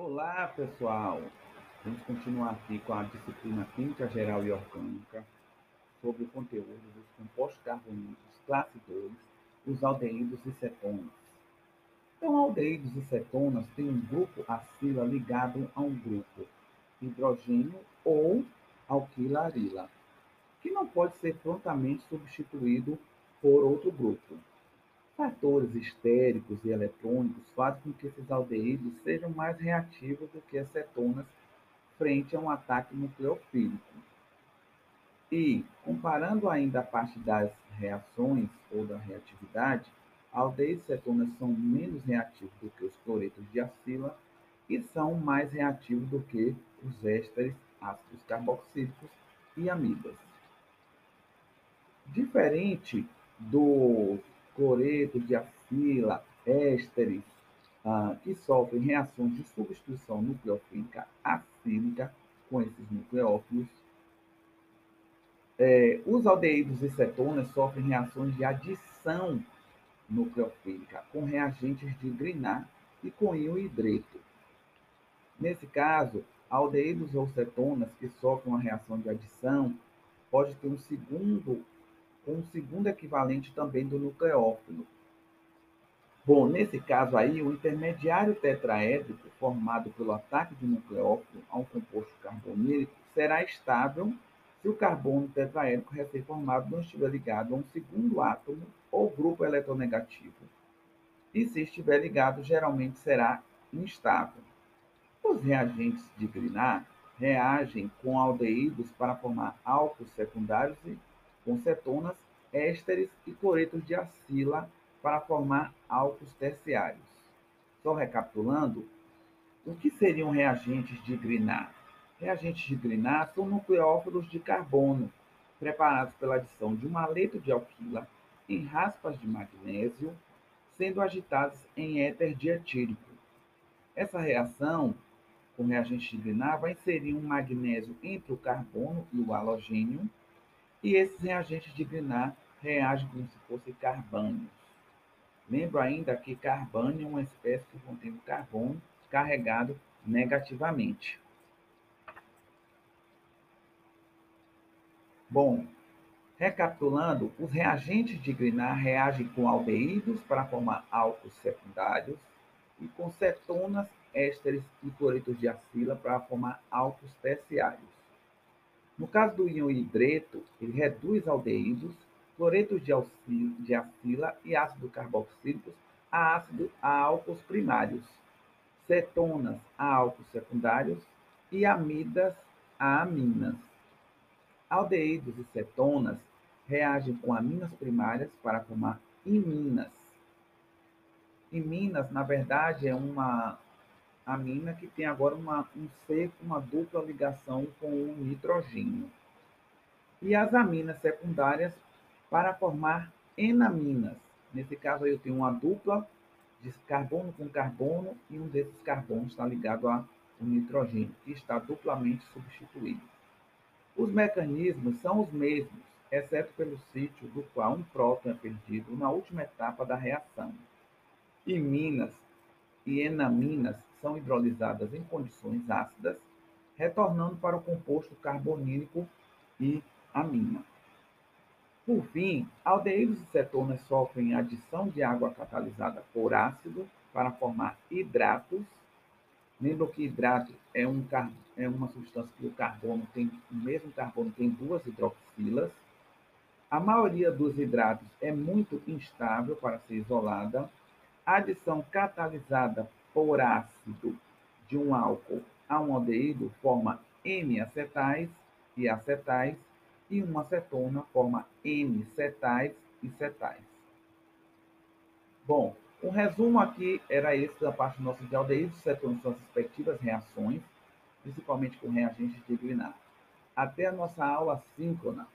Olá, pessoal! Vamos continuar aqui com a disciplina Química Geral e Orgânica sobre o conteúdo dos compostos carbonílicos classe 2, os aldeídos e cetonas. Então, aldeídos e cetonas têm um grupo acila ligado a um grupo hidrogênio ou alquilarila, que não pode ser prontamente substituído por outro grupo. Fatores estéricos e eletrônicos fazem com que esses aldeídos sejam mais reativos do que as cetonas frente a um ataque nucleofílico. E, comparando ainda a parte das reações ou da reatividade, aldeídos e cetonas são menos reativos do que os cloretos de acila e são mais reativos do que os ésteres, ácidos carboxílicos e amidas. Diferente dos cloreto, diacila, ésteres, ah, que sofrem reações de substituição nucleofílica acílica com esses nucleófilos. É, os aldeídos e cetonas sofrem reações de adição nucleofílica com reagentes de Grignard e com íon hidreto. Nesse caso, aldeídos ou cetonas que sofrem uma reação de adição pode ter um segundo com um segundo equivalente também do nucleófilo. Bom, nesse caso aí, o intermediário tetraédrico formado pelo ataque de nucleófilo a um composto carbonílico será estável se o carbono tetraédrico recém-formado não estiver ligado a um segundo átomo ou grupo eletronegativo. E se estiver ligado, geralmente será instável. Os reagentes de Grignard reagem com aldeídos para formar álcools secundários e com cetonas, ésteres e cloretos de acila para formar álcools terciários. Só recapitulando, o que seriam reagentes de Grignard? Reagentes de Grignard são nucleófilos de carbono, preparados pela adição de um aleto de alquila em raspas de magnésio, sendo agitados em éter dietílico. Essa reação com reagente de Grignard vai inserir um magnésio entre o carbono e o halogênio, e esses reagentes de Grignard reagem como se fossem carbânios. Lembro ainda que carbânio é uma espécie que contém carbono carregado negativamente. Bom, recapitulando, os reagentes de Grignard reagem com aldeídos para formar álcools secundários e com cetonas, ésteres e cloretos de acila para formar álcools terciários. No caso do íon hidreto, ele reduz aldeídos, cloretos de, de acila e ácido carboxílicos a ácido a álcools primários, cetonas a álcools secundários e amidas a aminas. Aldeídos e cetonas reagem com aminas primárias para formar iminas. Iminas, na verdade, é uma amina que tem agora uma, um C com uma dupla ligação com o nitrogênio. E as aminas secundárias para formar enaminas. Nesse caso aí eu tenho uma dupla de carbono com carbono e um desses carbonos está ligado ao nitrogênio, que está duplamente substituído. Os mecanismos são os mesmos, exceto pelo sítio do qual um próton é perdido na última etapa da reação. Iminas e enaminas são hidrolisadas em condições ácidas, retornando para o composto carbonílico e amina. Por fim, aldeídos e cetonas sofrem adição de água catalisada por ácido para formar hidratos. Lembra que hidrato é, um, é uma substância que o carbono tem, o mesmo carbono tem duas hidroxilas. A maioria dos hidratos é muito instável para ser isolada. A adição catalisada por ácido de um álcool a um aldeído forma N-acetais e acetais, e uma acetona forma N-cetais e cetais. Bom, o resumo aqui era esse da parte nossa de aldeídos cetonas, suas respectivas reações, principalmente com reagentes de Grignard. Até a nossa aula síncrona.